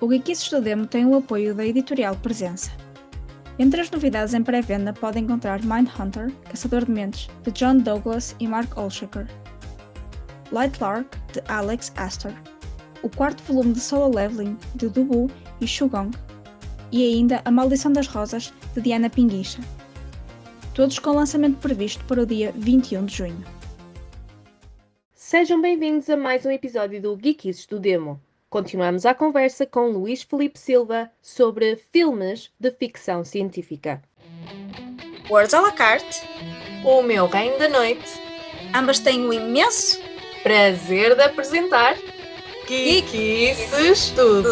O Geekices do Demo tem o apoio da editorial Presença. Entre as novidades em pré-venda pode encontrar Mindhunter, Caçador de Mentes, de John Douglas e Mark Olshaker, Light Lark, de Alex Astor, o quarto volume de Solo Leveling, de Dubu e Shugong, e ainda A Maldição das Rosas, de Diana Pinguicha. Todos com lançamento previsto para o dia 21 de junho. Sejam bem-vindos a mais um episódio do Geekies do Demo. Continuamos a conversa com Luís Felipe Silva sobre filmes de ficção científica. Words à la carte, O Meu Reino da Noite, ambas têm o imenso prazer de apresentar Geekies do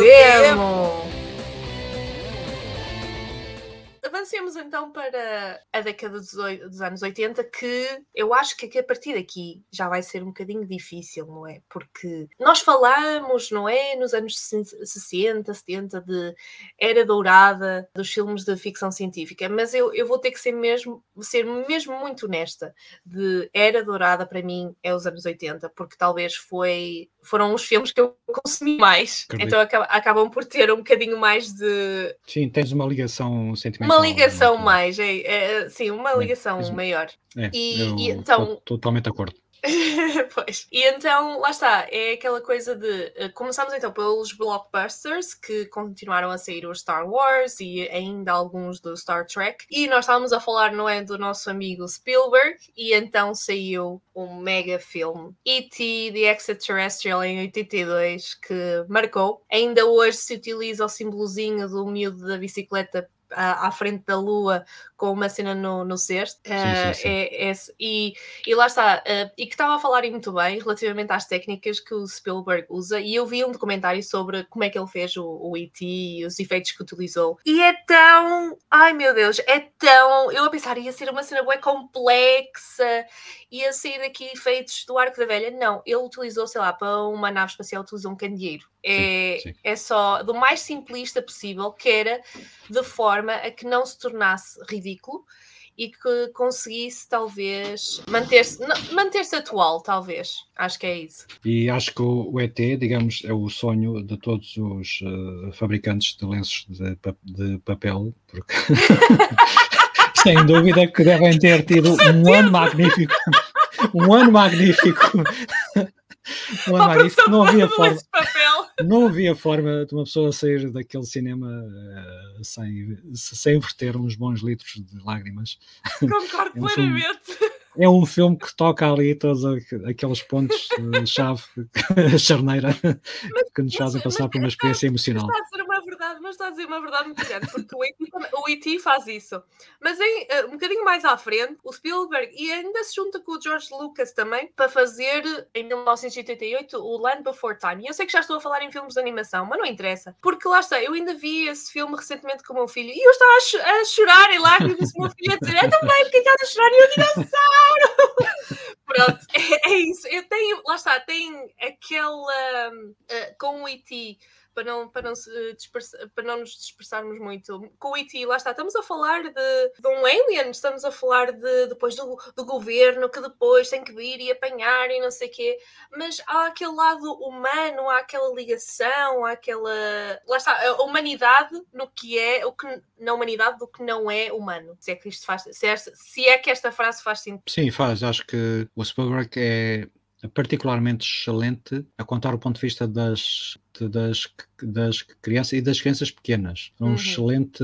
Avancemos então para a década dos, dos anos 80, que eu acho que a partir daqui já vai ser um bocadinho difícil, não é? Porque nós falamos, não é, nos anos 60, 70, de era dourada dos filmes de ficção científica, mas eu, eu vou ter que ser mesmo, ser mesmo muito honesta, de era dourada para mim é os anos 80, porque talvez foi, foram os filmes que eu consumi mais, Acredito. então acaba- acabam por ter um bocadinho mais de, Sim, tens uma ligação sentimental. uma ligação é? mais, é, é, sim, uma É, ligação mas- maior. É, E- e então- tô totalmente de acordo. pois. E então, lá está, é aquela coisa de. eh, Começamos então pelos blockbusters que continuaram a sair os Star Wars e ainda alguns do Star Trek. E nós estávamos a falar, não é, do nosso amigo Spielberg, e então saiu um mega filme, E.T. The Extraterrestrial, em 82, que marcou. Ainda hoje se utiliza o símbolozinho do miúdo da bicicleta à, à frente da lua com uma cena no, no cesto. Ah, sim, sim. é- é- e, e lá está, ah, e que estava a falar muito bem relativamente às técnicas que o Spielberg usa, e eu vi um documentário sobre como é que ele fez o, o E.T. e os efeitos que utilizou. E é tão. Ai meu Deus, é tão. Eu a pensar, ia ser uma cena bem complexa, ia sair daqui efeitos do arco da velha. Não, ele utilizou, sei lá, para uma nave espacial, utilizou um candeeiro. É, sim. é só do mais simplista possível, que era de forma a que não se tornasse ridículo e que conseguisse talvez manter-se manter-se atual, talvez. Acho que é isso. E acho que o, ET, digamos, é o sonho de todos os eh, fabricantes de lenços de, pa- de papel, porque sem dúvida que devem ter tido um ano magnífico. Um ano magnífico. Um ano magnífico. Não havia forma. Não havia forma de uma pessoa sair daquele cinema eh, sem, sem verter uns bons litros de lágrimas. Concordo É um filme- plenamente. É um filme que toca ali todos aqu- aqueles pontos-chave, a charneira, que nos fazem passar por uma experiência emocional. Está a uma verdade, mas está a dizer uma verdade muito grande, porque o E.T. o E.T. faz isso. Mas em, eh, um bocadinho mais à frente, o Spielberg, e ainda se junta com o George Lucas também, para fazer, em 1988, o Land Before Time. E eu sei que já estou a falar em filmes de animação, mas não interessa. Porque lá está, eu ainda vi esse filme recentemente com o meu filho, e eu estava a, cho- a chorar em lágrimas, o meu filho a dizer, é também, porque estás a chorar? E eu, dinossauro! Pronto, é, é isso. Eu tenho, lá está, tem aquela, hum, eh, com o E.T., para não, para, não para não nos dispersarmos muito. Com o E.T., lá está, estamos a falar de, de um alien, estamos a falar de, depois do, do governo que depois tem que vir e apanhar e não sei o quê, mas há aquele lado humano, há aquela ligação, há aquela. Lá está, a humanidade no que é, o que, na humanidade do que não é humano. Se é que isto faz. Se, esta- se é que esta frase faz sentido. Sim, faz. Acho que o Spielberg é particularmente excelente a contar o ponto de vista das, das, das crianças e das crianças pequenas. Um Uhum. excelente,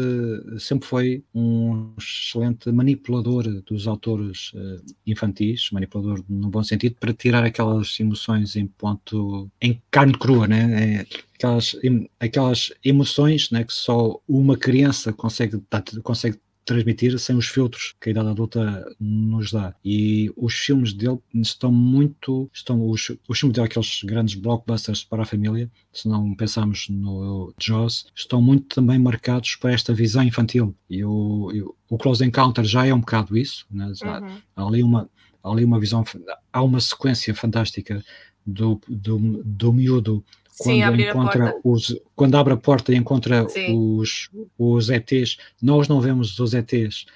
sempre foi um excelente manipulador dos autores eh, infantis, manipulador no bom sentido, para tirar aquelas emoções em ponto, em carne crua, né? É, aquelas, aquelas emoções né, que só uma criança consegue, consegue transmitir sem os filtros que a idade adulta nos dá. E os filmes dele estão muito. Estão, os, os filmes dele, aqueles grandes blockbusters para a família, se não pensarmos no Jaws, estão muito também marcados por esta visão infantil. E o, e o- Close Encounter já é um bocado isso. Né? Uhum. há ali uma, há ali uma visão, há uma sequência fantástica do, do, do miúdo Sim, quando a encontra porta. os quando abre a porta e encontra Sim. os, os ETs, nós não vemos os ETs,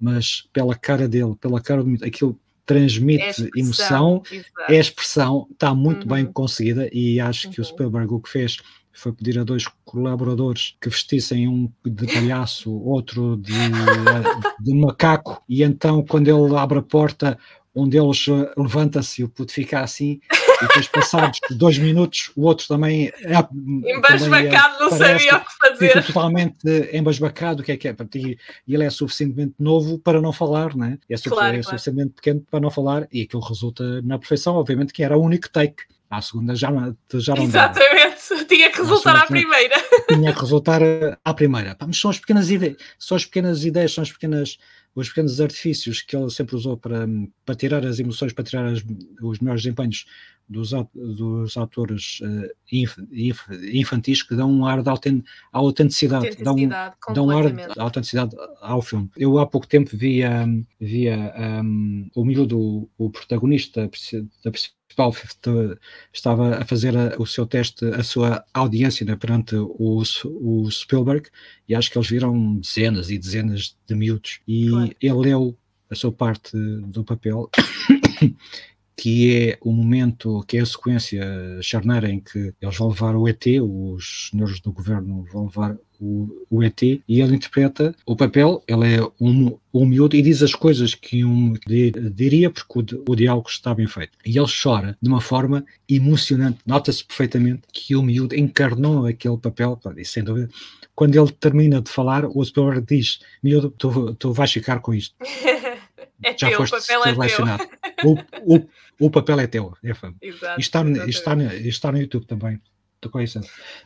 mas pela cara dele, pela cara do aquilo É transmite expressão, emoção, exato. é a expressão, está muito Uhum. bem conseguida e acho que o Uhum. Spielberg o que fez foi pedir a dois colaboradores que vestissem um de palhaço, outro de, de macaco, e então quando ele abre a porta, um deles eh, levanta-se e o puto fica assim, e depois passados dois minutos o outro também é, embasbacado, não sabia o que fazer. Totalmente embasbacado, o que é que é? E ele é suficientemente novo para não falar, né? é, claro, é claro. suficientemente pequeno para não falar, e aquilo resulta na perfeição, obviamente que era o único take. À segunda já, já não Exatamente, tinha que resultar à primeira. Tinha que resultar à primeira. Mas são as pequenas ideias, são as pequenas ideias, são as pequenas os pequenos artifícios que ele sempre usou para, para tirar as emoções, para tirar as, os melhores desempenhos dos, dos atores uh, inf, inf, infantis que dão um ar de autent, autenticidade, autenticidade dão, dão um ar de autenticidade ao filme. Eu há pouco tempo via, via um, o miúdo, o protagonista da principal estava a fazer a, o seu teste, a sua audiência né, perante o, o Spielberg, e acho que eles viram dezenas e dezenas de miúdos, e claro. ele leu a sua parte do papel que é o momento, que é a sequência charneira em que eles vão levar o ET, os senhores do governo vão levar o, o ET, e ele interpreta o papel, ele é um, um miúdo e diz as coisas que um diria porque o, o diálogo está bem feito. E ele chora de uma forma emocionante, nota-se perfeitamente que o miúdo encarnou aquele papel, e sem dúvida, quando ele termina de falar, o Spielberg diz, miúdo, tu, tu vais ficar com isto. É já teu, foste o papel selecionado. É. O, o, o papel é teu. É Exato, e está, está, está no YouTube também.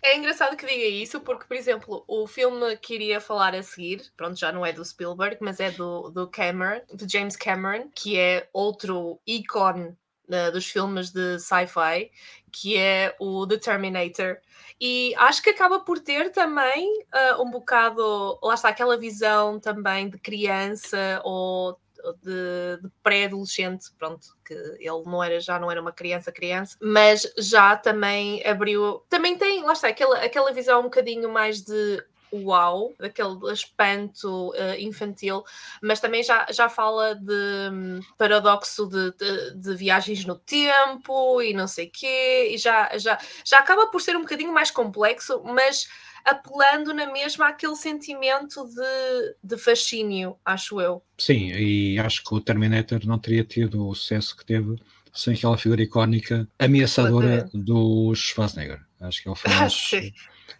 É engraçado que diga isso, porque, por exemplo, o filme que iria falar a seguir, pronto, já não é do Spielberg, mas é do, do Cameron, do James Cameron, que é outro ícone uh, dos filmes de sci-fi, que é o The Terminator. E acho que acaba por ter também uh, um bocado, lá está, aquela visão também de criança ou de, de pré-adolescente, pronto, que ele não era, já não era uma criança, criança, mas já também abriu, também tem, lá está, aquela, aquela visão um bocadinho mais de uau, daquele espanto uh, infantil, mas também já, já fala de um, paradoxo de, de, de, viagens no tempo e não sei quê, e já, já, já acaba por ser um bocadinho mais complexo, mas apelando na mesma àquele sentimento de, de fascínio, acho eu. Sim, e acho que o Terminator não teria tido o sucesso que teve sem aquela figura icónica ameaçadora do Schwarzenegger. Acho que ele foi. Ah,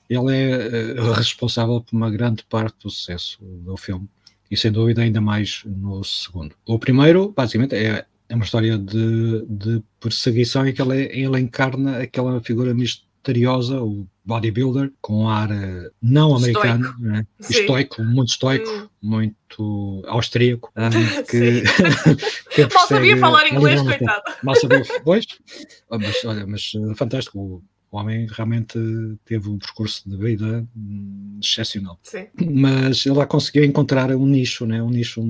ele é uh, responsável por uma grande parte do sucesso do filme. E sem dúvida ainda mais no segundo. O primeiro, basicamente, é, é uma história de, de perseguição em que ele, ele encarna aquela figura misteriosa, o bodybuilder, com ar uh, não americano, estoico, né? estoico muito estoico, hum. muito austríaco. Um, que, que Mal sabia falar inglês, coitado. Mal sabia, pois, mas, olha, mas eh, fantástico. O homem realmente teve um percurso de vida hum, excepcional. Sim. Mas ele lá conseguiu encontrar um nicho, né? um nicho,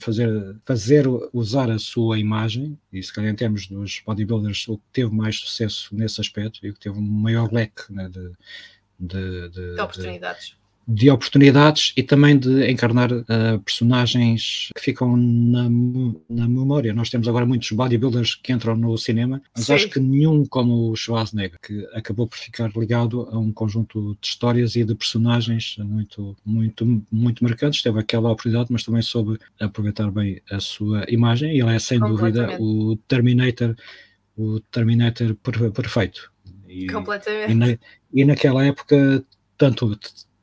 fazer, fazer usar a sua imagem, e se calhar em termos dos bodybuilders, o que teve mais sucesso nesse aspecto e o que teve um maior leque né, de, de, de, de oportunidades. De, de oportunidades e também de encarnar uh, personagens que ficam na, na, memória. Nós temos agora muitos bodybuilders que entram no cinema, mas Sim. acho que nenhum como o Schwarzenegger, que acabou por ficar ligado a um conjunto de histórias e de personagens muito, muito, muito marcantes. Teve aquela oportunidade, mas também soube aproveitar bem a sua imagem e ele é sem dúvida o Terminator, o Terminator perfeito. E, Completamente. E, na, e naquela época tanto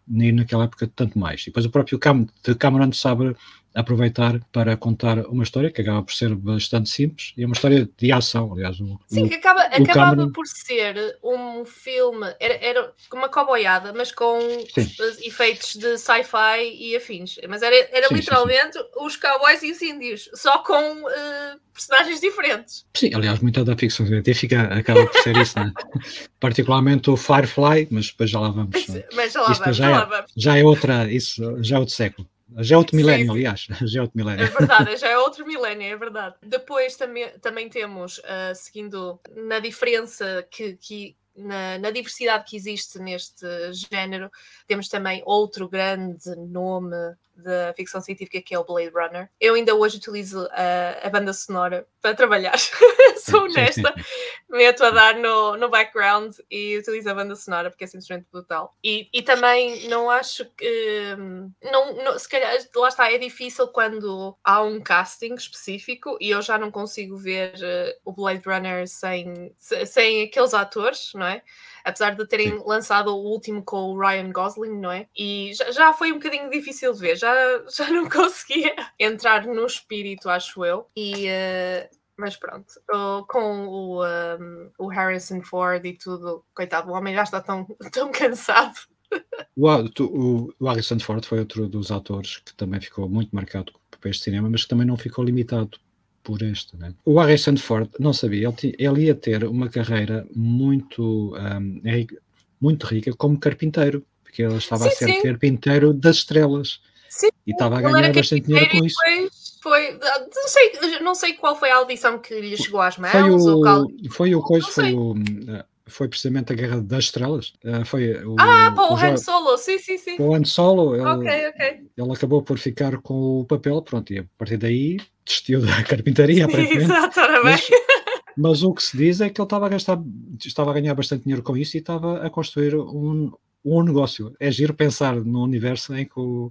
naquela época tanto mais. E depois o próprio Cam Cameron sabe aproveitar para contar uma história que acaba por ser bastante simples e é uma história de ação, aliás. O, Sim, o, que acaba, acabava Cameron... por ser um filme, era, era uma coboiada, mas com sim. efeitos de sci-fi e afins. Mas era, era sim, literalmente sim, os cowboys e os índios, só com uh, personagens diferentes. Sim, aliás, muita da ficção científica acaba por ser isso, né? particularmente o Firefly, mas depois já lá vamos. Mas já lá vamos, já, já, é, vamos. já é outra, isso já é outro século. Já é outro milénio, aliás. Já é outro milénio. É verdade, já é outro milénio, é verdade. Depois também, também temos, uh, seguindo na diferença que, que na, na, diversidade que existe neste género, temos também outro grande nome da ficção científica que é o Blade Runner. Eu ainda hoje utilizo a, a banda sonora para trabalhar. Sou honesta, meto a dar no, no background e utilizo a banda sonora porque é simplesmente brutal. E, e também não acho que. hum, Não, não, se calhar, lá está, é difícil quando há um casting específico e eu já não consigo ver eh, o Blade Runner sem, se- sem aqueles atores, não é? Apesar de terem lançado o último com o Ryan Gosling, não é? E já, já foi um bocadinho difícil de ver, já, já não conseguia entrar no espírito, acho eu. E. eh, mas pronto, com o, um, o Harrison Ford e tudo, coitado, o homem já está tão, tão cansado. O, o, o Harrison Ford foi outro dos atores que também ficou muito marcado com papéis de cinema, mas que também não ficou limitado por este. Né? O Harrison Ford, não sabia, ele, ele ia ter uma carreira muito, ri- muito rica como carpinteiro, porque ele estava a Sim, ser sim. carpinteiro das estrelas. Sim, e estava a ganhar bastante dinheiro com isso. foi. Não sei, não sei qual foi a audição que lhe chegou às mãos. Foi ou qual- o, foi o coisa, foi o, foi precisamente a Guerra das Estrelas. Ah, foi o, Ah, para o o, Han Solo, sim, sim, sim. o Han Solo, ele, Ok, ok. ele acabou por ficar com o papel, pronto, e a partir daí desistiu da carpintaria. Exato, bem. Mas, mas o que se diz é que ele estava a gastar, estava a ganhar bastante dinheiro com isso e estava a construir um, um negócio. É giro pensar no universo em que o,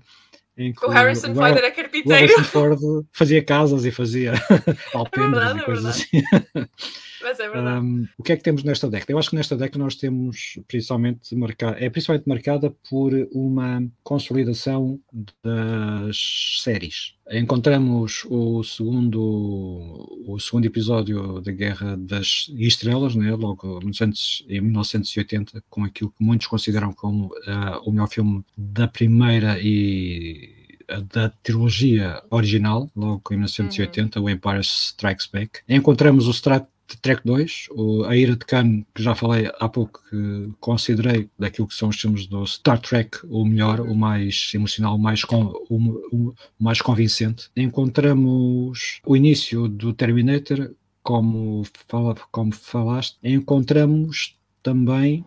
em que O Harrison o- Ford era o carpinteiro. Harrison Ford fazia casas e fazia alpendres verdade, e é coisas verdade. assim. Mas é verdade. Um, o que é que temos nesta década? Eu acho que nesta década nós temos principalmente marcada, é principalmente marcada por uma consolidação das séries. Encontramos o segundo, o segundo episódio da Guerra das Estrelas, né, logo antes, em 1980, com aquilo que muitos consideram como ah, o melhor filme da primeira e da trilogia original, logo em 1980, o Empire Strikes Back. Encontramos o Trek 2, o, a Ira de Khan, que já falei há pouco, que considerei daquilo que são os filmes do Star Trek o melhor, o mais emocional, o mais, con, o, o mais convincente. Encontramos o início do Terminator, como, fala, como falaste. Encontramos também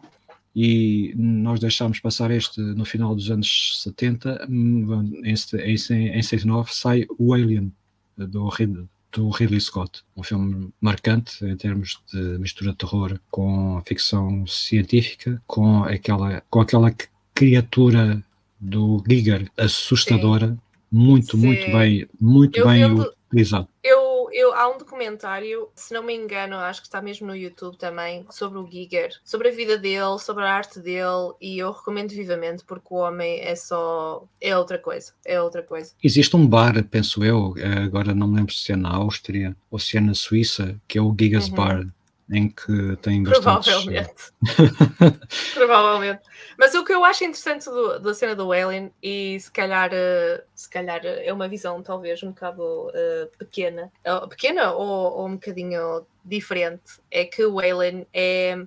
e nós deixámos passar este no final dos anos 70, hum, em, em, em 69 sai o Alien do, Rid- do Ridley Scott, um filme marcante em termos de mistura de terror com ficção científica, com aquela, com aquela criatura do Giger assustadora, muito, Sim. muito bem, muito Eu bem utilizado. Eu, eu, há um documentário, se não me engano, acho que está mesmo no YouTube também, sobre o Giger, sobre a vida dele, sobre a arte dele, e eu recomendo vivamente porque o homem é só. é outra coisa. É outra coisa. Existe um bar, penso eu, eh, agora não me lembro se é na Áustria ou se é na Suíça, que é o Gigas Uhum. Bar, em que tem bastantes... Provavelmente. Provavelmente. Mas o que eu acho interessante do- da cena do Alien, e se calhar, eh, se calhar eh, é uma visão talvez um bocado eh, pequena, eh, pequena ou, ou um bocadinho diferente, é que o Alien é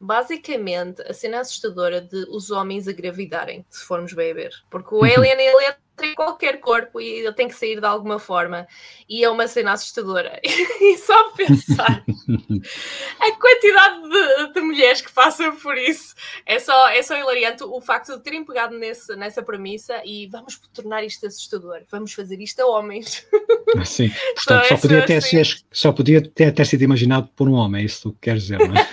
basicamente a cena assustadora de os homens engravidarem, se formos bem a ver. Porque o Alien ele entra em qualquer corpo e ele tem que sair de alguma forma. E é uma cena assustadora. e só pensar a quantidade de, de mulheres que passam por isso é só, é só hilariante o facto de terem pegado nesse, nessa premissa e vamos tornar isto assustador, vamos fazer isto a homens. Sim, Só portanto, só esse podia, ter, assim. ser- só podia ter, ter sido imaginado por um homem, é isso que queres dizer, não é?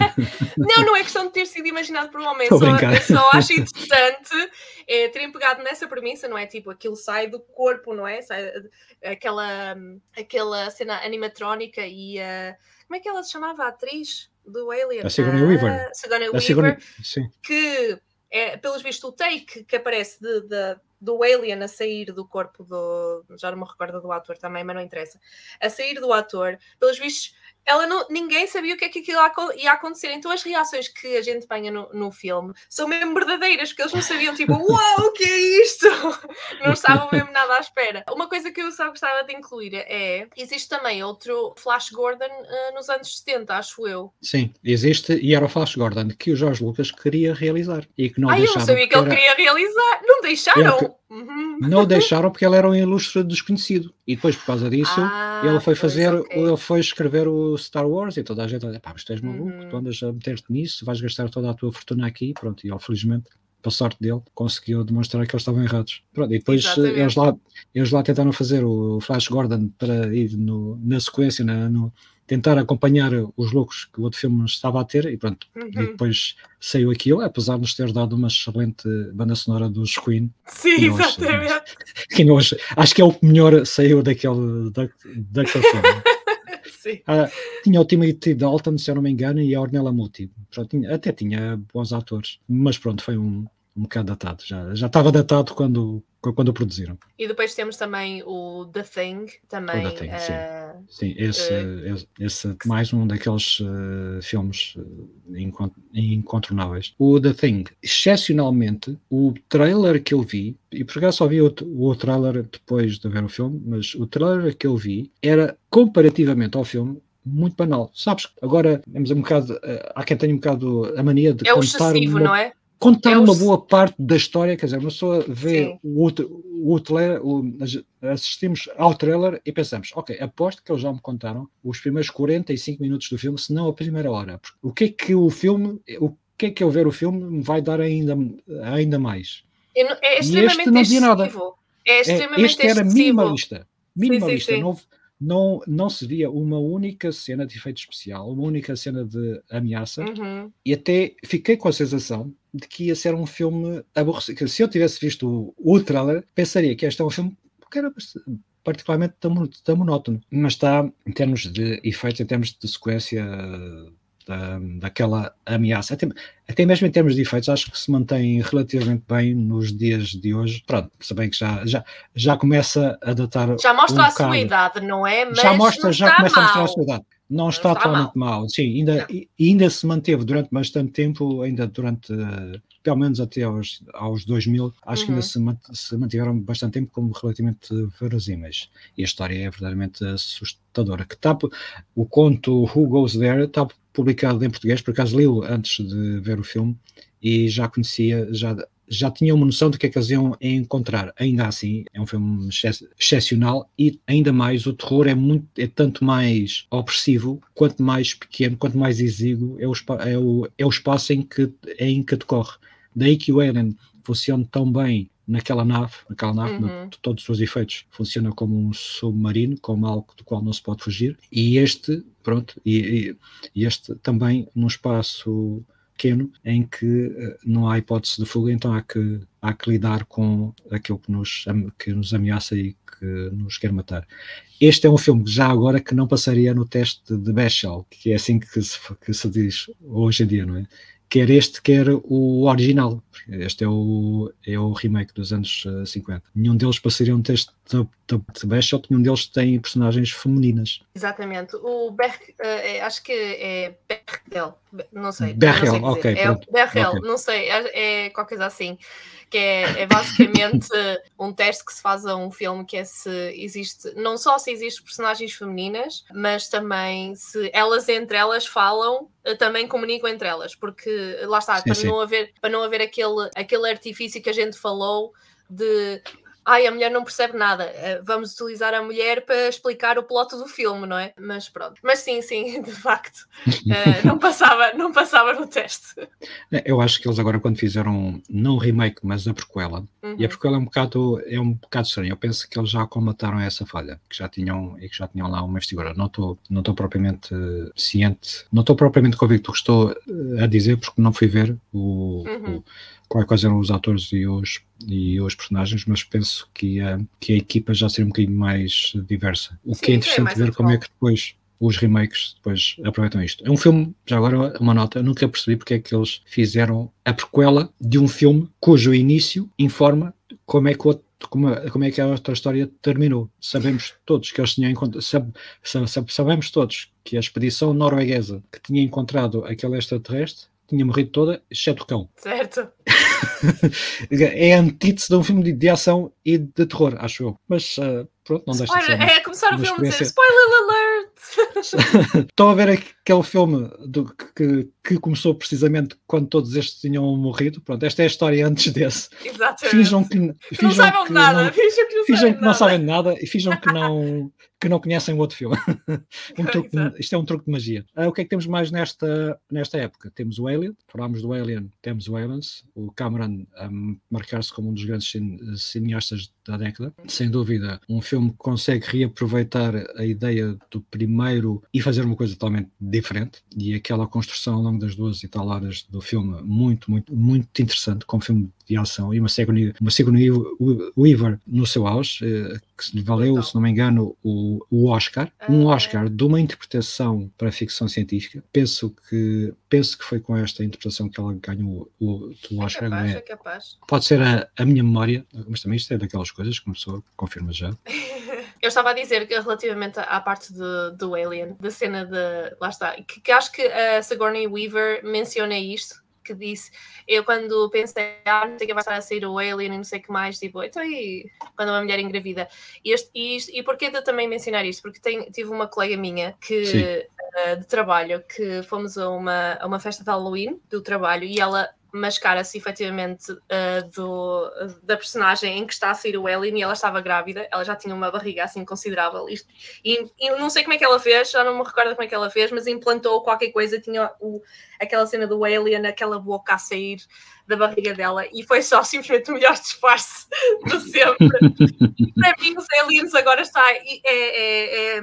Não, não é questão de ter sido imaginado por um homem, Estou a só, eu só acho interessante é, terem pegado nessa premissa, não é? Tipo, aquilo sai do corpo, não é? Sai, aquela, aquela cena animatrónica e a. como é que ela se chamava a atriz do Alien? A Sigourney Weaver. Ah, Sigourney A Weaver. Sigourney- sim. que é, pelos vistos, o take que aparece de, de- do alien a sair do corpo do. Já não me recordo do ator também, mas não interessa. A sair do ator, pelos vistos, ela não, ninguém sabia o que é que aquilo ia aco- ia acontecer. Então as reações que a gente apanha no, no filme são mesmo verdadeiras, porque eles não sabiam, tipo, uau, o que é isto? Não estavam mesmo nada à espera. Uma coisa que eu só gostava de incluir é: existe também outro Flash Gordon eh, nos anos 70, acho eu. Sim, existe, e era o Flash Gordon que o Jorge Lucas queria realizar e que não Ai, eu não deixaram. sabia que ele era- queria realizar. Não deixaram. Que- Uhum. Não deixaram porque ele era um ilustre desconhecido. E depois, por causa disso, Ah, ele foi fazer, ok. ele foi escrever o Star Wars e toda a gente olha, pá, mas tu és maluco, Uhum. tu andas a meter-te nisso, vais gastar toda a tua fortuna aqui, pronto, e ele felizmente para sorte dele, conseguiu demonstrar que eles estavam errados. Pronto, e depois Exatamente. eles lá, eles lá tentaram fazer o Flash Gordon para ir no- na sequência, na- no- tentar acompanhar os lucros que o outro filme estava a ter, e pronto, e Uhum. depois saiu aquilo, apesar de nos ter dado uma excelente banda sonora dos Queen, Sim, Nossa, exatamente. que nós, acho que é o que melhor saiu daquele, da, daquele filme. Ah, tinha o Timothy Dalton, se eu não me engano, e a Ornella Muti. Pronto, até tinha bons atores, mas pronto, foi um, um bocado datado. Já, já estava datado quando, quando o produziram. E depois temos também o The Thing, também. O The Thing, sim. eh, Sim, esse, esse, esse- mais um daqueles eh, filmes incon- incontornáveis. O The Thing, excepcionalmente, o trailer que eu vi, e por acaso só vi o, o trailer depois de ver o filme, mas o trailer que eu vi era comparativamente ao filme. Muito banal, sabes? Agora temos um bocado. há quem tenha um bocado a mania de é o excessivo, uma não é? Contar É uma boa parte da história, quer dizer, uma pessoa vê o, outro, o trailer, assistimos ao trailer e pensamos, ok, aposto que eles já me contaram os primeiros 45 minutos do filme, se não a primeira hora. O que é que o filme, o que é que eu ver o filme me vai dar ainda, ainda mais? É este extremamente não dizia nada. É É, extremamente este era excessivo. minimalista. Minimalista. sim. Não, não, não se via uma única cena de efeito especial, uma única cena de ameaça Uhum. e até fiquei com a sensação de que ia ser um filme aborrecido. Se eu tivesse visto o, o trailer, pensaria que este é um filme que era particularmente tão, tão monótono. Mas está, em termos de efeitos, em termos de sequência da, daquela ameaça, até, até mesmo em termos de efeitos, acho que se mantém relativamente bem nos dias de hoje. Pronto, se bem que já, já, já começa a datar. Já mostra um a sua idade, não é? Mas já mostra, já começa a mostrar a mal. sua idade. Não está, está totalmente mal. Sim, ainda, Não. ainda se manteve durante bastante tempo, ainda durante, eh, pelo menos até aos, aos 2000, acho que Uhum. ainda se, man- se mantiveram bastante tempo como relativamente verosímeis. E a história é verdadeiramente assustadora. Que tá, o conto Who Goes There está publicado em português, por acaso li-o antes de ver o filme e já conhecia, já, já tinha uma noção do que é que eles iam encontrar. Ainda assim, é um filme excep- excepcional e ainda mais o terror é muito é tanto mais opressivo quanto mais pequeno, quanto mais exíguo é o, é o, é o espaço em que, em que decorre. Daí que o Alien funciona tão bem naquela nave, naquela nave, Uhum. de todos os seus efeitos, funciona como um submarino, como algo do qual não se pode fugir, e este, pronto, e- e este também num espaço pequeno em que eh, não há hipótese de fuga, então há que, há que lidar com aquilo que nos, que nos ameaça e que nos quer matar. Este é um filme já agora que não passaria no teste de Bechdel, que é assim que se, que se diz hoje em dia, não é? Quer este, quer o original. Este é o, é o remake dos anos eh, 50. Nenhum deles passaria um teste de, Bechdel, nenhum deles tem personagens femininas. Exatamente. O Ber, eh, é- acho que é Berrel, não sei. Berrel, não sei ok, É pronto. Berrel, Ok. não sei, é, é qualquer coisa assim. Que é, é basicamente um teste que se faz a um filme que é se existe, não só se existem personagens femininas, mas também se elas entre elas falam, eh, também comunicam entre elas, porque lá está, Sim, para, sim. Não haver, para não haver aquele, aquele artifício que a gente falou de ai, a mulher não percebe nada, eh, vamos utilizar a mulher para explicar o plot do filme, não é? Mas pronto. Mas sim, sim, de facto, eh, não, passava, não passava no teste. Eu acho que eles agora, quando fizeram, não o remake, mas a prequela, Uhum. e a prequela é um bocado, é um bocado estranho. Eu penso que eles já comataram essa falha, que já tinham, e que já tinham lá uma investigadora. Não estou não propriamente ciente, não estou propriamente convicto do que estou eh, a dizer, porque não fui ver o, Uhum. o- quais, quais eram os atores e os, e os personagens, mas penso que, a que a equipa já seria um bocadinho mais diversa. O Sim, que é é interessante mais ver como é atual. que depois os remakes depois aproveitam isto. É um filme, já agora uma nota, eu nunca percebi porque é que eles fizeram a prequela de um filme cujo início informa como é que o como, é- como é que a outra história terminou. Sabemos todos que eles tinham encontrado, sab- sa- sa- sabemos todos que a expedição norueguesa que tinha encontrado aquele extraterrestre tinha morrido toda, exceto o cão. Certo. É a antítese de um filme de, de ação e de terror, acho eu. Mas ah, pronto, não deixa de ser. Spoiler, é começar o filme a dizer spoiler alert! Estão a ver aqui que é o filme do, que, que começou precisamente quando todos estes tinham morrido. Pronto, esta é a história antes desse. Exatamente. Finjam que, não finjam saibam que nada. não, Finjam que não, finjam sabem que não nada. sabem nada e finjam que não, que não conhecem o outro filme. Um truque de- isto é um truque de magia. Ah, o que é que temos mais nesta, nesta época? Temos o Alien, falámos do Alien, temos o Aliens, o Cameron a marcar-se como um dos grandes cine- cineastas da década. Sem dúvida, um filme que consegue reaproveitar a ideia do primeiro e fazer uma coisa totalmente diferente. E aquela construção ao longo das duas e tal horas do filme, muito, muito, muito interessante, como filme de ação. E uma Sigourney, uma Sigourney Weaver no seu auge, eh, que lhe valeu, se não me engano, o, o Oscar. Um Ah. Oscar de uma interpretação para ficção científica. Penso que, penso que foi com esta interpretação que ela ganhou o, o É Oscar. capaz, não é é? capaz. Pode ser a, a minha memória, mas também isto é daquelas coisas que pessoa confirma já. Eu estava a dizer que relativamente à parte de- do Alien, da cena de. Lá está. Que, que acho que a Sigourney Weaver menciona isto. Que disse, eu quando pensei, ah, não sei que vai estar a sair o Alien e não sei o que mais, tipo, então e quando uma mulher engravida? E, este, e, isto- e porquê de eu também mencionar isto? Porque tem, tive uma colega minha que, eh, de trabalho que fomos a uma, a uma festa de Halloween do trabalho e ela mascara-se efetivamente uh, do, da personagem em que está a sair o Ellen e ela estava grávida, ela já tinha uma barriga assim considerável. Isto- e, e não sei como é que ela fez, já não me recordo como é que ela fez, mas implantou qualquer coisa, tinha o, aquela cena do Alien, aquela boca a sair da barriga dela e foi só simplesmente o melhor disfarce de sempre. Para mim os aliens agora está é, é- é,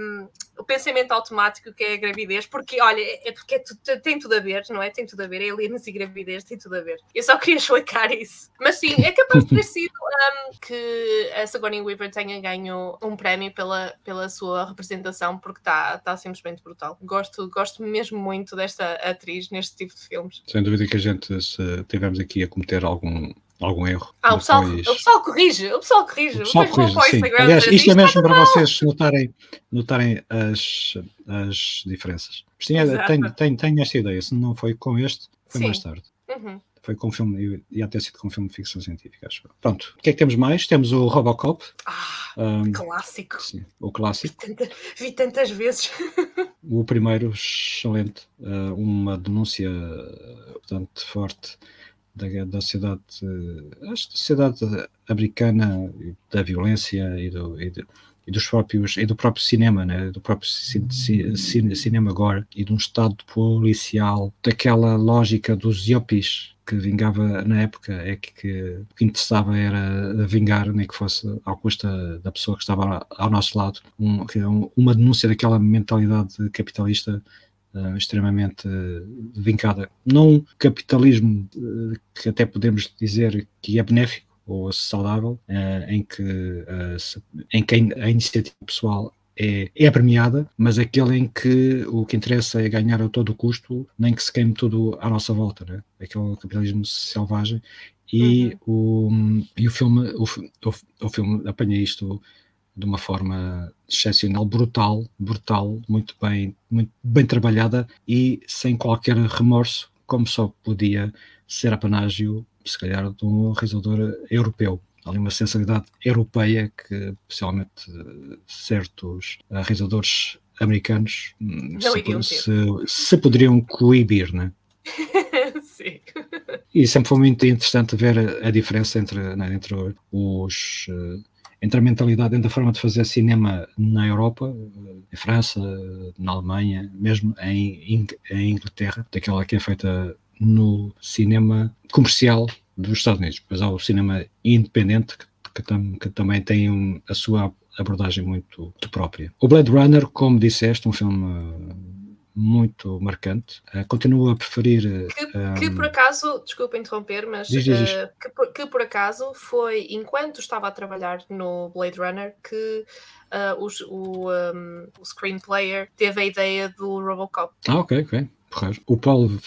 o pensamento automático que é a gravidez, porque olha, é porque é tem tudo a ver, não é? Tem tudo a ver, aliens e gravidez tem tudo a ver. Eu só queria explicar isso. Mas sim, é capaz de ter sido hum, que a Sigourney Weaver tenha ganho um prémio pela, pela sua representação, porque está tá simplesmente brutal. Gosto, gosto mesmo muito desta atriz neste tipo de filmes. Sem dúvida que a gente, se tivermos aqui a cometer algum, algum erro. Ah, o pessoal, o pessoal corrige, o pessoal corrige. O pessoal corrige, o sim. Aliás, isto é mesmo para vocês notarem, notarem as, as diferenças. Mas tinha, Exato. tenho, tenho, tenho esta ideia, se não foi com este, foi Sim. mais tarde. Uhum. Foi com um filme, ia ter sido com um filme de ficção científica, acho. Pronto, o que é que temos mais? Temos o Robocop, Ah, um, clássico. sim, o clássico. Tanta- vi tantas vezes. O primeiro, excelente, uh, uma denúncia portanto, forte da, da sociedade, acho, da sociedade americana, da violência e, do, e, e dos próprios, e do próprio cinema, né? do próprio ci- ci- ci- cinema gore e de um estado policial, daquela lógica dos yuppies que vingava na época, é que, que que interessava era vingar, nem que fosse ao custa da pessoa que estava ao nosso lado, é um- uma denúncia daquela mentalidade capitalista eh, extremamente eh, vincada. Não um capitalismo eh, que até podemos dizer que é benéfico ou saudável, em que, se- em que a iniciativa pessoal é, é premiada, mas aquele em que o que interessa é ganhar a todo custo, nem que se queime tudo à nossa volta, né? aquele capitalismo selvagem. E, o, e o filme o, o, o filme apanha isto de uma forma excepcional, brutal, brutal, muito bem, muito bem trabalhada e sem qualquer remorso, como só podia ser apanágio, se calhar, de um realizador europeu. Há ali uma sensibilidade europeia que, especialmente, certos eh, realizadores americanos hum, se, se, se poderiam coibir, né? Sim. E sempre foi muito interessante ver a, a diferença entre, né, entre os eh, entre a mentalidade, entre a forma de fazer cinema na Europa, eh, em França, na Alemanha, mesmo em, em Inglaterra, daquela que é feita no cinema comercial dos Estados Unidos. Depois há o cinema independente que, tam- que também tem um- a sua abordagem muito, muito própria. O Blade Runner, como disseste, um filme muito marcante. Eh, continuo a preferir Que, que um, por acaso, desculpa interromper, mas Diz, diz, diz. eh, que, por, que por acaso foi enquanto estava a trabalhar no Blade Runner que eh, os- o, um, o screenplayer teve a ideia do Robocop. Ah, ok, ok. Porreiro. O Paulo,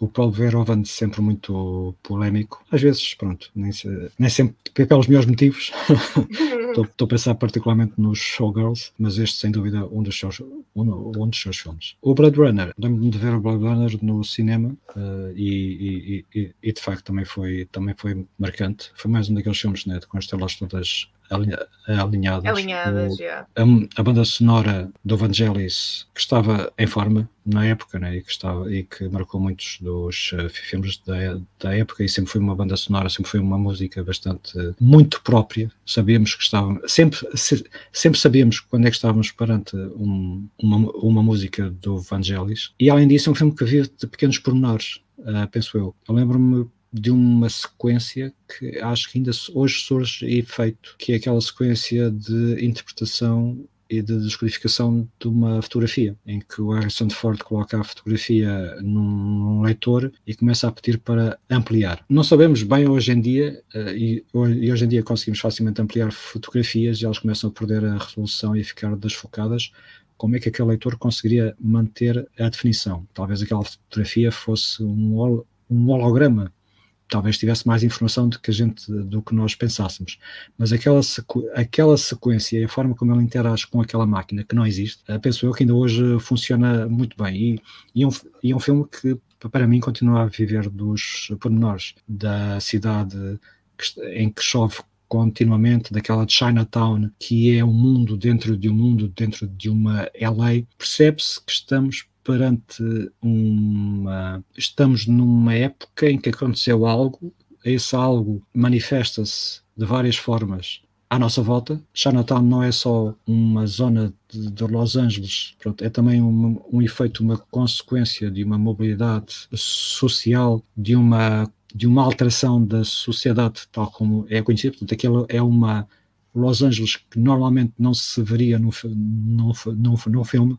o Paulo Verhoeven sempre muito polémico. Às vezes, pronto, nem, se- nem sempre pelos melhores motivos. Estou estou a pensar particularmente nos Showgirls, mas este, sem dúvida, um dos seus, um, um dos seus filmes. O Blade Runner, lembro-me de ver o Blade Runner no cinema eh, e, e- e- e, de facto também foi, também foi marcante. Foi mais um daqueles filmes né, com as telas todas alinhadas. Alinhadas, O- a, a banda sonora do Vangelis, que estava em forma na época, né, e, que estava, e que marcou muitos dos eh, filmes da, da época, e sempre foi uma banda sonora, sempre foi uma música bastante, muito própria. Sabíamos que estávamos, sempre, se- sempre sabíamos quando é que estávamos perante um- uma, uma música do Vangelis. E além disso, é um filme que vive de pequenos pormenores, eh, penso eu. Eu lembro-me de uma sequência que acho que ainda hoje surge efeito, que é aquela sequência de interpretação e de descodificação de uma fotografia, em que o Harrison Ford coloca a fotografia num, leitor e começa a pedir para ampliar. Não sabemos bem hoje em dia, eh, e, ho- hoje em dia conseguimos facilmente ampliar fotografias e elas começam a perder a resolução e a ficar desfocadas. Como é que aquele leitor conseguiria manter a definição? Talvez aquela fotografia fosse um, um holograma talvez tivesse mais informação do que a gente do que nós pensássemos. Mas aquela, sequ- aquela sequência e a forma como ele interage com aquela máquina que não existe, eh, penso eu que ainda hoje funciona muito bem. E, e, é um, e é um filme que para mim continua a viver dos pormenores da cidade que em que chove continuamente, daquela Chinatown, que é um mundo dentro de um mundo, dentro de uma LA, percebe-se que estamos perante uma. Estamos numa época em que aconteceu algo, esse algo manifesta-se de várias formas à nossa volta. Chinatown não é só uma zona de, de Los Angeles, pronto, é também um, um efeito, uma consequência de uma mobilidade social, de uma, de uma alteração da sociedade, tal como é conhecido. Portanto, aquilo é uma Los Angeles que normalmente não se veria no filme,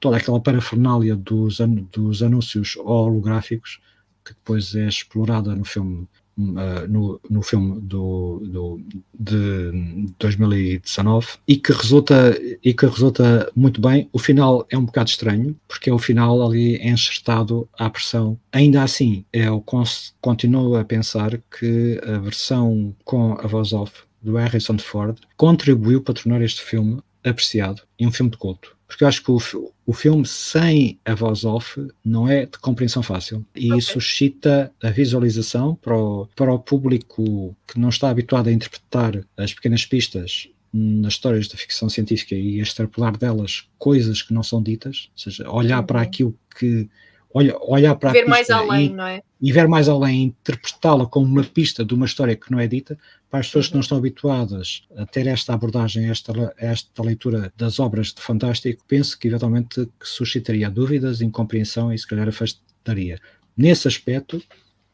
toda aquela parafernália dos, an- dos anúncios holográficos que depois é explorada no filme ah, no, no filme do, do, de 2019 e que resulta e que resulta muito bem. O final é um bocado estranho porque é o final ali enxertado à pressão. Ainda assim eu cons- continuo a pensar que a versão com a voz off do Harrison Ford contribuiu para tornar este filme apreciado e um filme de culto porque eu acho que o, o filme sem a voz off não é de compreensão fácil e Ok. suscita a visualização para o, para o público que não está habituado a interpretar as pequenas pistas nas histórias da ficção científica e a extrapolar delas coisas que não são ditas, ou seja, olhar para Uhum. aquilo que olha, olhar para a Ver mais pista além, e, não é? e ver mais além, interpretá-la como uma pista de uma história que não é dita, para as pessoas que não estão habituadas a ter esta abordagem, esta, esta leitura das obras de Fantástico, penso que eventualmente que suscitaria dúvidas, incompreensão e se calhar afastaria. Nesse aspecto,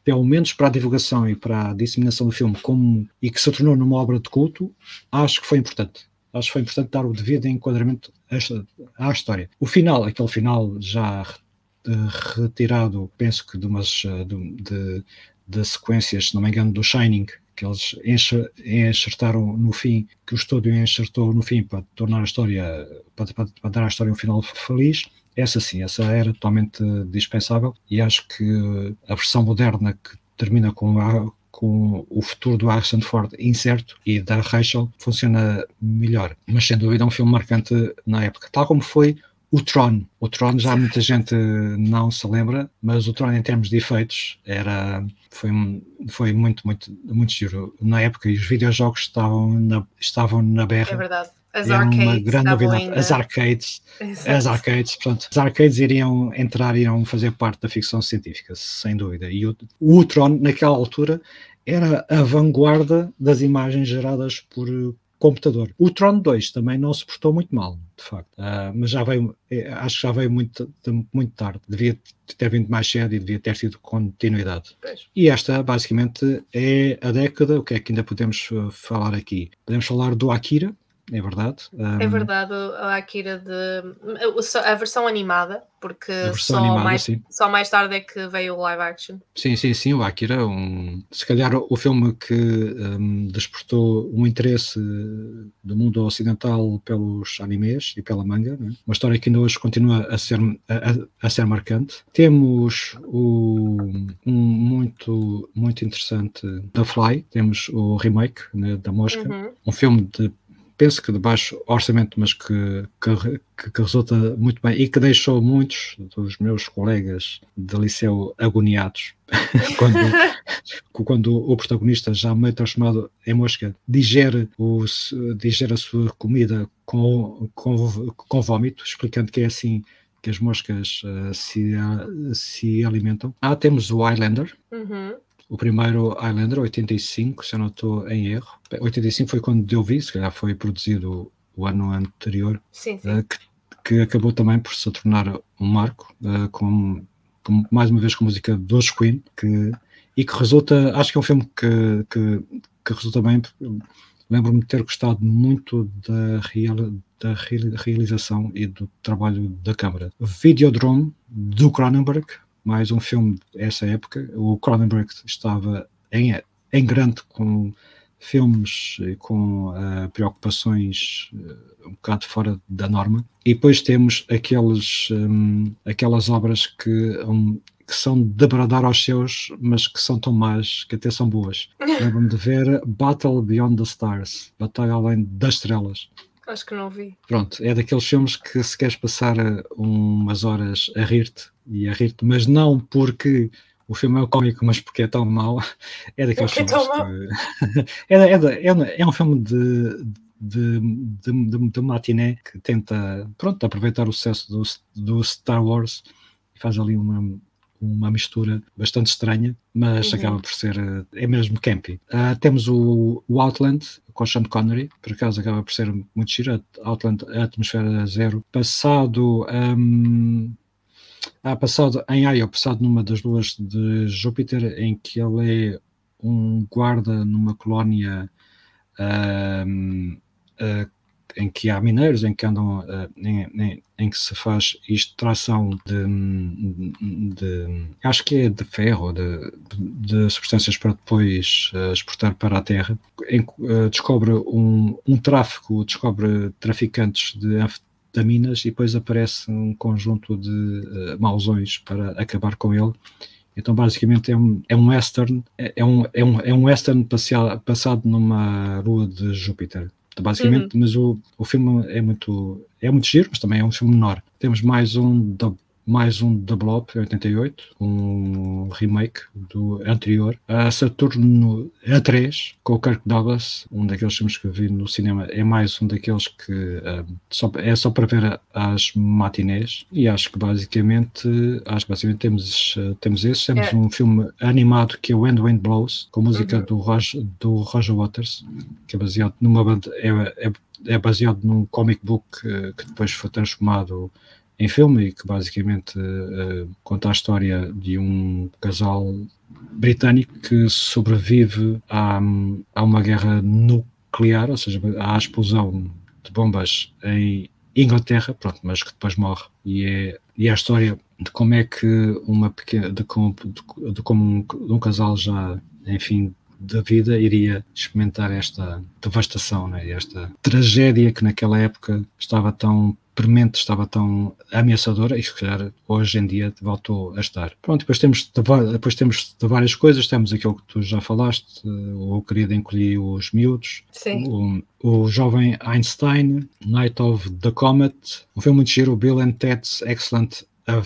pelo menos para a divulgação e para a disseminação do filme como, e que se tornou numa obra de culto, acho que foi importante. Acho que foi importante dar o devido enquadramento a à história. O final, aquele final já retirado, penso que de umas eh, de, de- de sequências, se não me engano, do Shining, que eles enxertaram no fim, que o estúdio enxertou no fim para tornar a história, para, para- para dar à história um final feliz. Essa sim, essa era totalmente dispensável e acho que a versão moderna que termina com a com o futuro do Harrison Ford incerto e da Rachel funciona melhor. Mas sem dúvida é um filme marcante na época, tal como foi o Tron. O Tron já muita gente não se lembra, mas o Tron em termos de efeitos era foi, foi muito, muito, muito giro na época e os videojogos estavam na, estavam na É berra. verdade. As Era uma arcades grande estavam novidade. ainda... As arcades, Exato. as arcades, pronto, as arcades iriam entrar, iriam fazer parte da ficção científica, sem dúvida. E o, o Tron, naquela altura, era a vanguarda das imagens geradas por computador. O Tron 2 também não se portou muito mal, de facto, Ah, mas já veio, eh, acho que já veio muito, muito tarde. Devia ter vindo mais cedo e devia ter tido continuidade. E esta, basicamente, é a década. O que é que ainda podemos eh, falar aqui? Podemos falar do Akira, é verdade. É Um, verdade, a Akira de a versão animada, porque versão só, animada, mais, sim. só mais tarde é que veio o live action. Sim, sim, sim, o Akira, um, se calhar o filme que um, despertou um interesse do mundo ocidental pelos animes e pela manga, né? uma história que ainda hoje continua a ser, a, a- a ser marcante. Temos o, um muito, muito interessante The Fly, temos o remake né, da Mosca, Uhum. um filme de penso que de baixo orçamento, mas que, que, que, resulta muito bem e que deixou muitos dos meus colegas de liceu agoniados quando, quando o protagonista, já meio transformado em mosca, digere, o, digere a sua comida com, com, com vômito, explicando que é assim que as moscas uh, se, uh, se alimentam. Ah, temos o Highlander. Uhum. O primeiro Highlander, 85, se eu não estou em erro. 85 foi quando eu vi, se calhar foi produzido o ano anterior, sim, sim. Uh, que, que, acabou também por se tornar um marco, com, com, mais uma vez com a música dos Queen, que, e que resulta, acho que é um filme que, que, que resulta bem, lembro-me de ter gostado muito da, real, da realização e do trabalho da câmara. Videodrome, do Cronenberg, mais um filme dessa época. O Cronenberg estava em, em grande com filmes com uh, preocupações uh, um bocado fora da norma. E depois temos aqueles, um, aquelas obras que um, que são de bradar aos seus, mas que são tão más que até são boas. Lembro-me de ver Battle Beyond the Stars, Batalha Além das Estrelas. Acho que não vi. Pronto, é daqueles filmes que se queres passar umas horas a rir-te e a rir-te, mas não porque o filme é cómico, mas porque é tão mau. É daqueles é filmes que... é, é, é, é um filme de, de, de, de, de matiné que tenta pronto, aproveitar o sucesso do, do Star Wars e faz ali uma, uma mistura bastante estranha, mas Uhum. acaba por ser, eh, é mesmo campy. Ah, temos o, o Outland, com Sean Connery, por acaso acaba por ser muito giro, Outland, atmosfera zero, passado... hum, ah, passado em Io, passado numa das luas de Júpiter, em que ele é um guarda numa colónia ahm, ah, em que há mineiros, em que andam, ah, em, em- em que se faz extração de, de- acho que é de ferro, de, de substâncias para depois ah, exportar para a Terra. Em- ah, descobre um, um tráfico, descobre traficantes de anfetaminas e depois aparece um conjunto de eh, mausões para acabar com ele. Então, basicamente, é um, é um western, é, é um, é, um, é um western passado numa lua de Júpiter. Basicamente, mas o, o filme é muito, é muito giro, mas também é um filme menor. Temos mais um da, mais um da Blob, em 88, um remake do anterior. A Saturno A3, com o Kirk Douglas, um daqueles filmes que vi no cinema, é mais um daqueles que ah, só, é só para ver as matinés. E acho que basicamente, acho que basicamente temos, ah, temos esses. Temos É. um filme animado que é When the Wind Blows, com música Uhum. do, Roger, do Roger Waters, que é baseado numa banda, é, é, é baseado num comic book eh, que depois foi transformado em filme e que basicamente eh, conta a história de um casal britânico que sobrevive à, a uma guerra nuclear, ou seja, à explosão de bombas em Inglaterra, pronto, mas que depois morre. E é, e é a história de como é que uma pequena, de como, de, de como um, um casal já, enfim, da vida iria experimentar esta devastação, né? esta tragédia que naquela época estava tão premente, estava tão ameaçadora e se calhar hoje em dia voltou a estar. Pronto, depois temos de, depois temos de várias coisas, temos aquilo que tu já falaste, eh, o querido encolhi os miúdos, o, o jovem Einstein, Night of the Comet, um filme muito giro, Bill and Ted's Excellent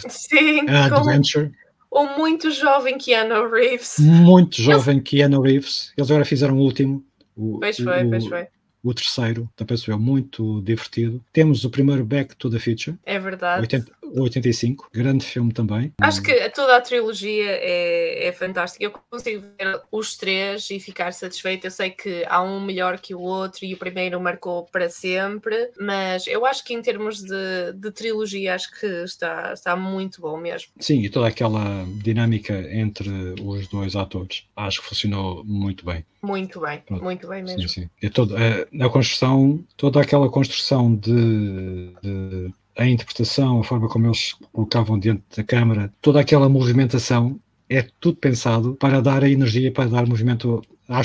Sim. Adventure, o muito jovem Keanu Reeves. muito jovem Keanu Reeves, eles agora fizeram o último, o, Pois foi, o- pois foi. O terceiro, da pessoa muito divertido. Temos o primeiro Back to the Future, É verdade. 80, 85, grande filme também. Acho que toda a trilogia é, é fantástica. Eu consigo ver os três e ficar satisfeita. Eu sei que há um melhor que o outro e o primeiro marcou para sempre, mas eu acho que em termos de, de trilogia, acho que está, está muito bom mesmo. Sim, e toda aquela dinâmica entre os dois atores, acho que funcionou muito bem. Muito bem, Pronto. muito bem Sim, mesmo. sim. É todo, é, a construção, toda aquela construção de, de- a interpretação, a forma como eles colocavam diante da câmara, toda aquela movimentação é tudo pensado para dar a energia, para dar movimento à,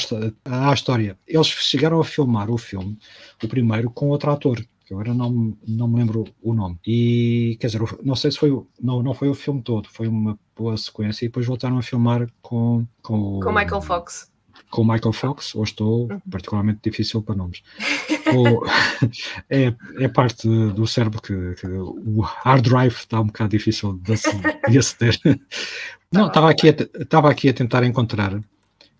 à história. Eles chegaram a filmar o filme, o primeiro, com outro ator. que Agora não, não me lembro o nome. E quer dizer, não sei se foi não, não foi o filme todo, foi uma boa sequência e depois voltaram a filmar com, com, o- Com Michael Fox. com o Michael Fox, ou estou Uhum. particularmente difícil para nomes. Ou- é, é parte do cérebro que, que o hard drive está um bocado difícil de, de aceder. Não, estava aqui, a, te- estava aqui a tentar encontrar.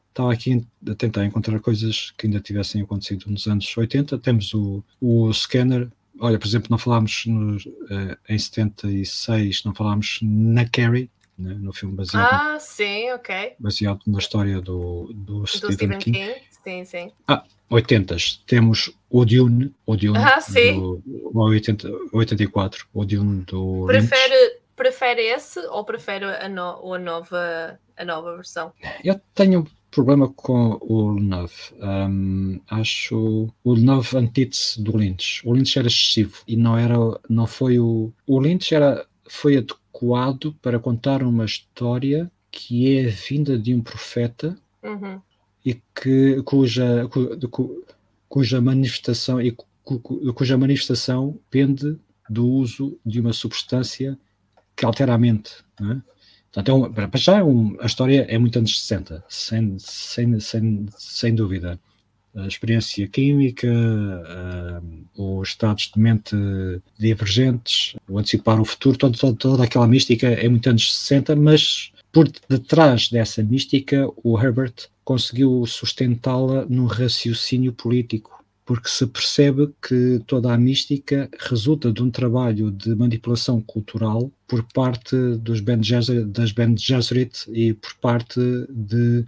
Estava aqui a tentar encontrar coisas que ainda tivessem acontecido nos anos 80. Temos o, o scanner. Olha, por exemplo, não falámos no, eh, em 76, não falámos na Carrie, né, no filme baseado, Ah, sim, ok. baseado na história do, do, Do Stephen, Stephen King. King. Sim, sim. 80 temos o Dune, o Dune Ah, sim. do o 80, 84, o Dune do Lynch. Prefere, prefere esse ou prefere a, no- a nova, a nova versão? Eu tenho um problema com o Lenove. Hum, acho o Lenove antítese do Lynch. O Lynch era excessivo e não era, não foi o o Lynch era foi adequado para contar uma história que é vinda de um profeta Uhum. e que cuja cu- cu- cuja manifestação e cu- cu- cuja manifestação pende do uso de uma substância que altera a mente. Não é? Portanto, é um, para para já é um- a história é muito anos 60, sem, sem, sem, sem dúvida. A experiência química, ah, os estados de mente divergentes, o antecipar o futuro, toda aquela mística é muito anos 60, mas por detrás dessa mística, o Herbert conseguiu sustentá-la num raciocínio político, porque se percebe que toda a mística resulta de um trabalho de manipulação cultural por parte dos Bene das Bene Gesserit e por parte de,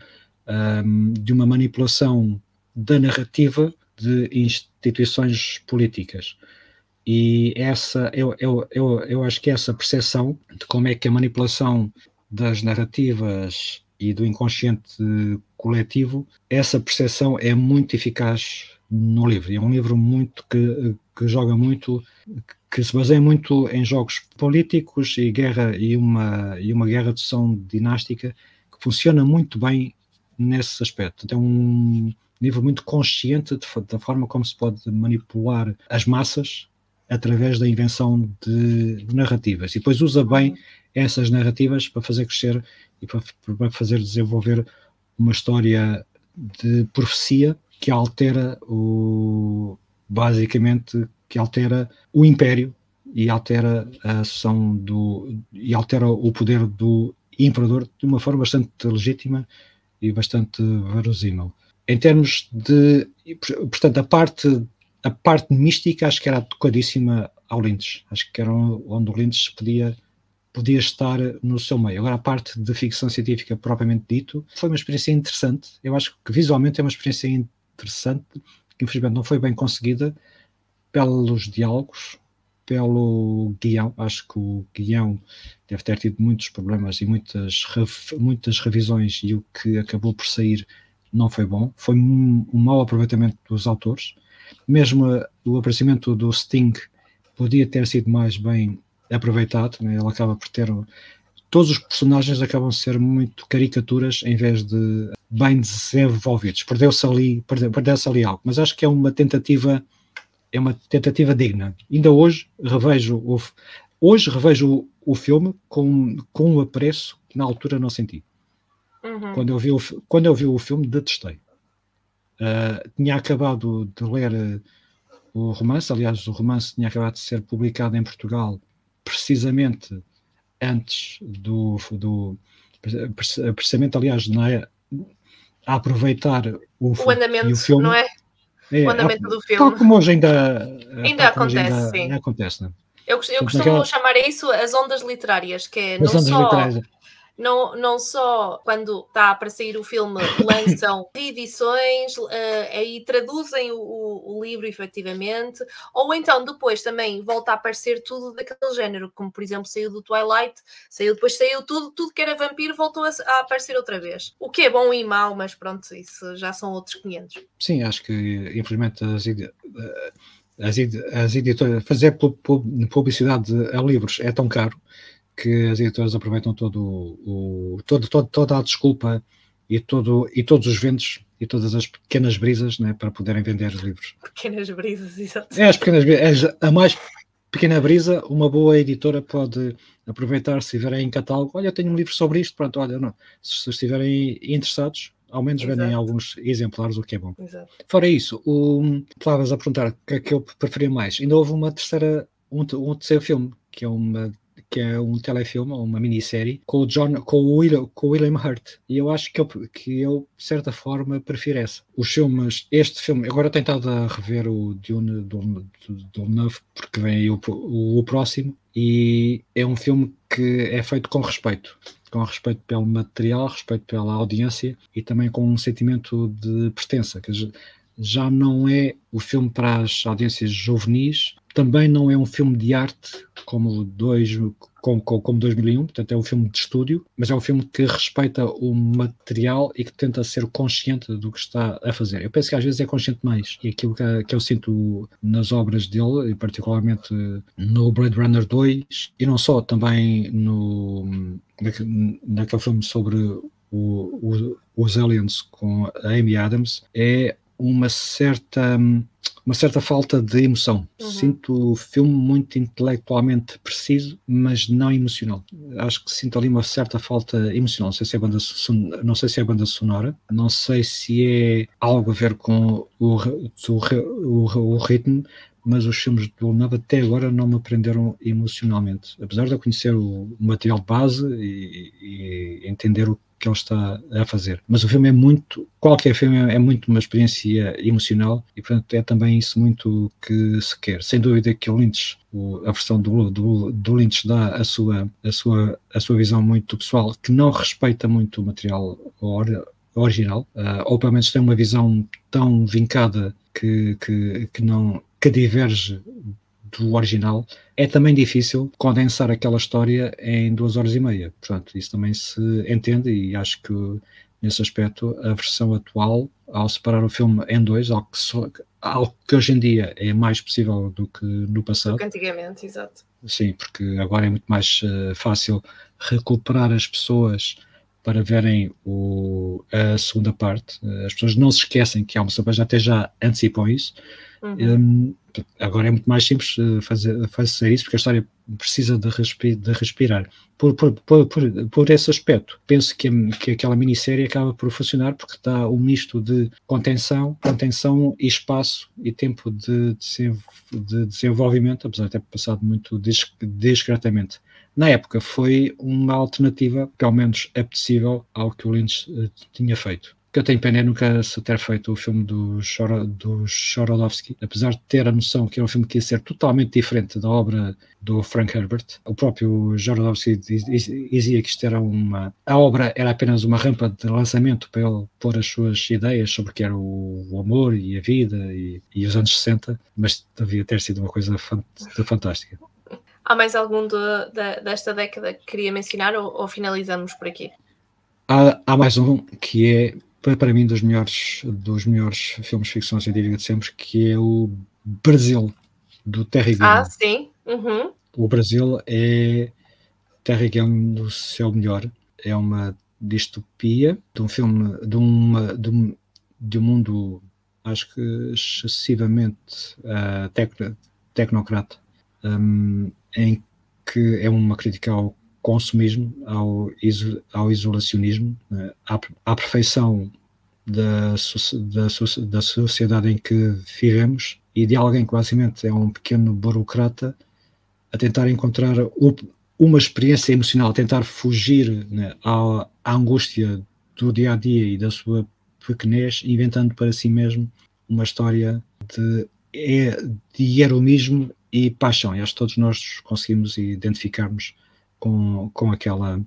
ahm, de uma manipulação da narrativa de instituições políticas. E essa, eu, eu, eu, eu acho que essa percepção de como é que a manipulação das narrativas e do inconsciente coletivo, essa percepção é muito eficaz no livro. É um livro muito que, que joga muito, que se baseia muito em jogos políticos e guerra e uma, e uma guerra de som dinástica que funciona muito bem nesse aspecto. É um livro muito consciente de, da forma como se pode manipular as massas através da invenção de narrativas. E depois usa bem essas narrativas para fazer crescer e para, para fazer desenvolver uma história de profecia que altera o basicamente que altera o império e altera a ação do e altera o poder do imperador de uma forma bastante legítima e bastante verosímil. Em termos de por- portanto a parte a parte mística acho que era adequadíssima ao Lynch. Acho que era onde o Lynch podia podia estar no seu meio. Agora, a parte de ficção científica propriamente dito, foi uma experiência interessante. Eu acho que visualmente é uma experiência interessante, que infelizmente não foi bem conseguida pelos diálogos, pelo guião. Acho que o guião deve ter tido muitos problemas e muitas, muitas revisões e o que acabou por sair não foi bom. Foi um, um mau aproveitamento dos autores. Mesmo eh, o aparecimento do Sting podia ter sido mais bem aproveitado, né? ele acaba por ter todos os personagens acabam a ser muito caricaturas em vez de bem desenvolvidos. Perdeu-se ali, perde- perdeu-se ali algo, mas acho que é uma tentativa é uma tentativa digna. Ainda hoje revejo o hoje revejo o, o filme com com um apreço que na altura não senti. Uhum. Quando eu vi o, quando eu vi o filme, detestei. Ah, tinha acabado de ler eh, o romance, aliás, o romance tinha acabado de ser publicado em Portugal precisamente antes do. do pre- precisamente, aliás, na, a aproveitar o, O andamento, o filme. não é? É, O andamento é, do Tal filme. como hoje ainda, Ainda acontece, sim. ainda acontece, né? Eu, cost- eu Portanto, costumo naquela- chamar a isso as ondas literárias, que é não As ondas só, literárias. Não, não só quando está para sair o filme lançam reedições, eh, aí traduzem o, o- o livro efetivamente, ou então depois também volta a aparecer tudo daquele género, como por exemplo saiu do Twilight, saiu depois saiu tudo, tudo que era vampiro voltou a, a aparecer outra vez. O que é bom e mau, mas pronto, isso já são outros 500. Sim, acho que infelizmente as, edi- eh, as, edi- as editoras fazer pu- pu- publicidade a livros é tão caro que as editoras aproveitam todo o, todo, todo- toda a desculpa e, todo, e todos os ventos e todas as pequenas brisas né, para poderem vender os livros. Pequenas brisas, exato. É as pequenas brisas, é a mais pequena brisa, uma boa editora pode aproveitar se estiverem em catálogo. Olha, eu tenho um livro sobre isto, pronto, olha, não. Se, se estiverem interessados, Ao menos Exato. vendem alguns exemplares, o que é bom. Exato. Fora isso, o, estavas a perguntar o que é que eu preferia mais. Ainda houve uma terceira, um, um terceiro filme, que é uma que é um telefilme, uma minissérie, com o John, com o William, com o William Hurt. E eu acho que eu, que eu, de certa forma, prefiro essa. Os filmes, este filme, agora tenho estado a rever o Dune do Novo, porque vem aí o, o, o próximo, e é um filme que é feito com respeito com respeito pelo material, respeito pela audiência e também com um sentimento de pertença, que já não é o filme para as audiências juvenis, também não é um filme de arte como, dois, como, como, como 2001, portanto é um filme de estúdio, mas é um filme que respeita o material e que tenta ser consciente do que está a fazer. Eu penso que às vezes é consciente mais, e aquilo que, que eu sinto nas obras dele, e particularmente no Blade Runner 2, e não só, também no, naque- naquele filme sobre o- o- os aliens com a Amy Adams, é uma certa uma certa falta de emoção. Uhum. Sinto o filme muito intelectualmente preciso, mas não emocional. Acho que sinto ali uma certa falta emocional. Não sei se é banda, son- não sei se é banda sonora, não sei se é algo a ver com o, o, o, o ritmo, mas os filmes do Villeneuve até agora não me prenderam emocionalmente. Apesar de eu conhecer o material de base e, e entender o que ele está a fazer. Mas o filme é muito, qualquer filme é muito uma experiência emocional e, portanto, é também isso muito que se quer. Sem dúvida que o Lynch, o- a versão do, do, do Lynch dá a sua, a, sua, a sua visão muito pessoal, que não respeita muito o material ori- original, ah, ou pelo menos tem uma visão tão vincada que, que, que não que diverge do original, é também difícil condensar aquela história em duas horas e meia. Portanto, isso também se entende e acho que nesse aspecto a versão atual, ao separar o filme em dois, algo que, algo que hoje em dia é mais possível do que no passado, Do que antigamente, exato. Sim, porque agora é muito mais eh, fácil recuperar as pessoas para verem o, a segunda parte. As pessoas não se esquecem que há uma segunda, até já antecipam isso. Uhum. Hum, agora é muito mais simples eh, fazer, fazer isso, porque a história precisa de, respi- de respirar. Por, por, por, por, esse aspecto, penso que, que aquela minissérie acaba por funcionar porque está um misto de contenção, contenção e espaço e tempo de, de desenvolvimento, apesar de ter passado muito dis- discretamente. Na época foi uma alternativa, pelo menos apetecível, ao que o Lynch eh, tinha feito. Eu tenho pena é nunca se ter feito o filme do, Choro, do Chorodowski, apesar de ter a noção que era um filme que ia ser totalmente diferente da obra do Frank Herbert. O próprio Chorodowski diz- diz- dizia que isto era uma. A obra era apenas uma rampa de lançamento para ele pôr as suas ideias sobre o que era o, o amor e a vida e, e os anos 60, mas devia ter sido uma coisa fan- fantástica. Há mais algum de- de- desta década que queria mencionar ou, ou finalizamos por aqui? Há, há mais um que é, para, mim, dos melhores, dos melhores filmes de ficção científica de sempre, que é o Brasil, do Terry Gilliam. Ah, sim. Uhum. O Brasil é Terry Gilliam no seu melhor. É uma distopia de um filme, de, uma, de, um, de um mundo, acho que excessivamente uh, tecno, tecnocrata, um, em que é uma crítica ao consumismo, ao, iso, ao isolacionismo, né, à, à perfeição da, da, da sociedade em que vivemos e de alguém que basicamente é um pequeno burocrata a tentar encontrar o- uma experiência emocional, tentar fugir né, à, à angústia do dia a dia e da sua pequenez, inventando para si mesmo uma história de, é, de heroísmo e paixão. E acho que todos nós conseguimos identificarmos com, com aquela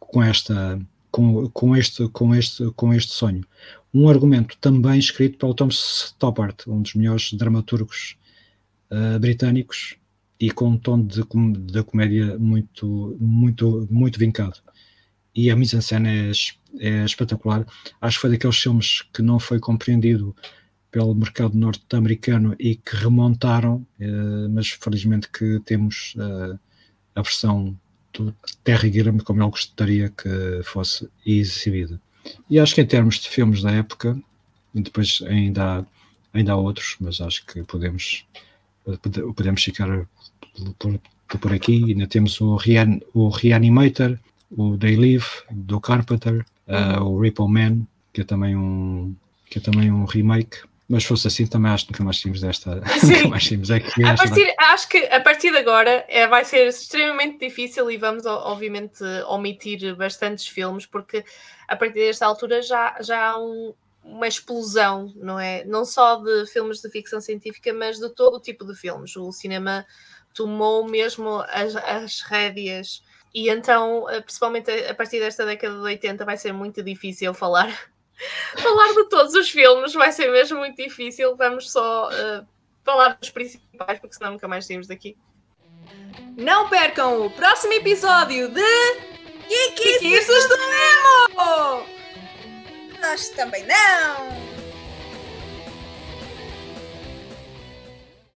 com esta com, com este com este com este sonho. Um argumento também escrito pelo Tom Stoppard um dos melhores dramaturgos uh, britânicos e com um tom de, de comédia muito muito muito vincado. E a mise-en-scène é, es- é espetacular. Acho que foi daqueles filmes que não foi compreendido pelo mercado norte-americano e que remontaram, eh, mas felizmente que temos eh, a versão do Terry Gilliam como ele gostaria que fosse exibida. E acho que em termos de filmes da época, e depois ainda há, ainda há outros, mas acho que podemos, pode- podemos ficar por, por, por aqui. Ainda temos o, Rean, o Reanimator, o They Live, do Carpenter, Uh, o Ripple Man, que é também um, que é também um remake. Mas fosse assim, também acho que nunca mais tínhamos desta. nunca mais tínhamos aqui. A partir, acho que a partir de agora é, vai ser extremamente difícil e vamos, obviamente, omitir bastantes filmes, porque a partir desta altura já, já há um- uma explosão, não é? Não só de filmes de ficção científica, mas de todo o tipo de filmes. O cinema tomou mesmo as, as rédeas. E então, eh, principalmente a a partir desta década de 80, vai ser muito difícil falar falar de todos os filmes vai ser mesmo muito difícil. Vamos só eh, falar dos principais, porque senão nunca mais saímos daqui. Não percam o próximo episódio de Geekices do Nemo! Nós também não!